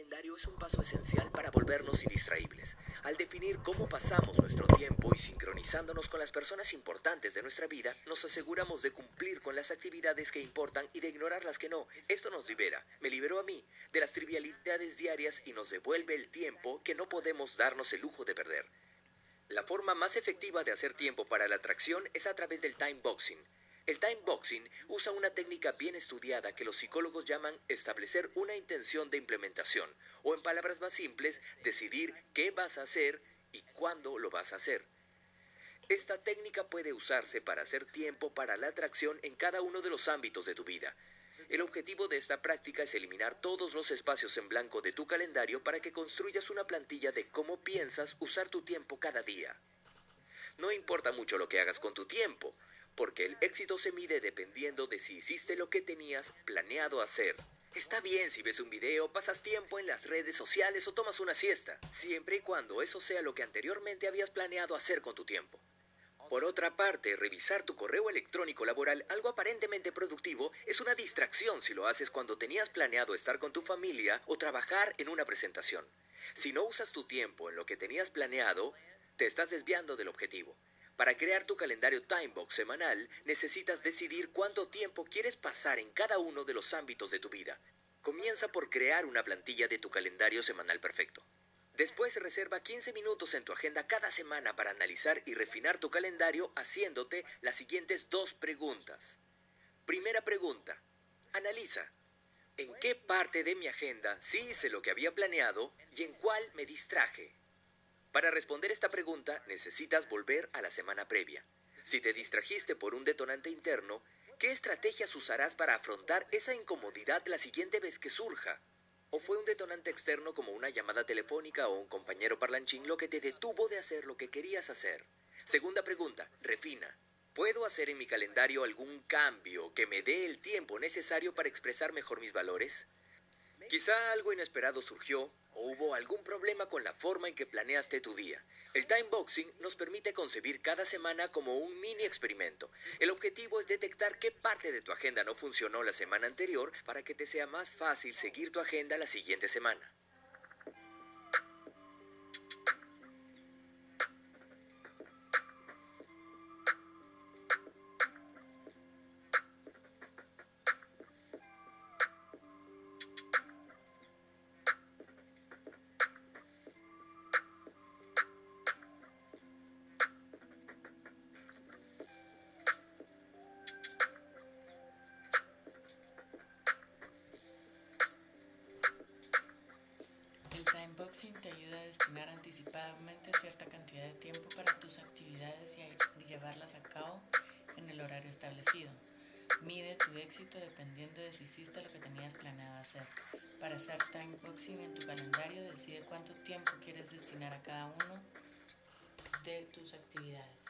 calendario es un paso esencial para volvernos indistraíbles. Al definir cómo pasamos nuestro tiempo y sincronizándonos con las personas importantes de nuestra vida, nos aseguramos de cumplir con las actividades que importan y de ignorar las que no. Esto nos libera, me liberó a mí, de las trivialidades diarias y nos devuelve el tiempo que no podemos darnos el lujo de perder. La forma más efectiva de hacer tiempo para la atracción es a través del time boxing. El time boxing usa una técnica bien estudiada que los psicólogos llaman establecer una intención de implementación, o en palabras más simples, decidir qué vas a hacer y cuándo lo vas a hacer. Esta técnica puede usarse para hacer tiempo para la atracción en cada uno de los ámbitos de tu vida. El objetivo de esta práctica es eliminar todos los espacios en blanco de tu calendario para que construyas una plantilla de cómo piensas usar tu tiempo cada día. No importa mucho lo que hagas con tu tiempo, porque el éxito se mide dependiendo de si hiciste lo que tenías planeado hacer. Está bien si ves un video, pasas tiempo en las redes sociales o tomas una siesta, siempre y cuando eso sea lo que anteriormente habías planeado hacer con tu tiempo. Por otra parte, revisar tu correo electrónico laboral, algo aparentemente productivo, es una distracción si lo haces cuando tenías planeado estar con tu familia o trabajar en una presentación. Si no usas tu tiempo en lo que tenías planeado, te estás desviando del objetivo. Para crear tu calendario Timebox semanal, necesitas decidir cuánto tiempo quieres pasar en cada uno de los ámbitos de tu vida. Comienza por crear una plantilla de tu calendario semanal perfecto. Después reserva 15 minutos en tu agenda cada semana para analizar y refinar tu calendario haciéndote las siguientes dos preguntas. Primera pregunta. Analiza. ¿En qué parte de mi agenda sí hice lo que había planeado y en cuál me distraje? Para responder esta pregunta necesitas volver a la semana previa. Si te distrajiste por un detonante interno, ¿qué estrategias usarás para afrontar esa incomodidad la siguiente vez que surja? ¿O fue un detonante externo como una llamada telefónica o un compañero parlanchín lo que te detuvo de hacer lo que querías hacer? Segunda pregunta, refina. ¿Puedo hacer en mi calendario algún cambio que me dé el tiempo necesario para expresar mejor mis valores? Quizá algo inesperado surgió o hubo algún problema con la forma en que planeaste tu día. El time boxing nos permite concebir cada semana como un mini experimento. El objetivo es detectar qué parte de tu agenda no funcionó la semana anterior para que te sea más fácil seguir tu agenda la siguiente semana. Boxing te ayuda a destinar anticipadamente cierta cantidad de tiempo para tus actividades y, llevarlas a cabo en el horario establecido. Mide tu éxito dependiendo de si hiciste lo que tenías planeado hacer. Para hacer time boxing en tu calendario, decide cuánto tiempo quieres destinar a cada uno de tus actividades.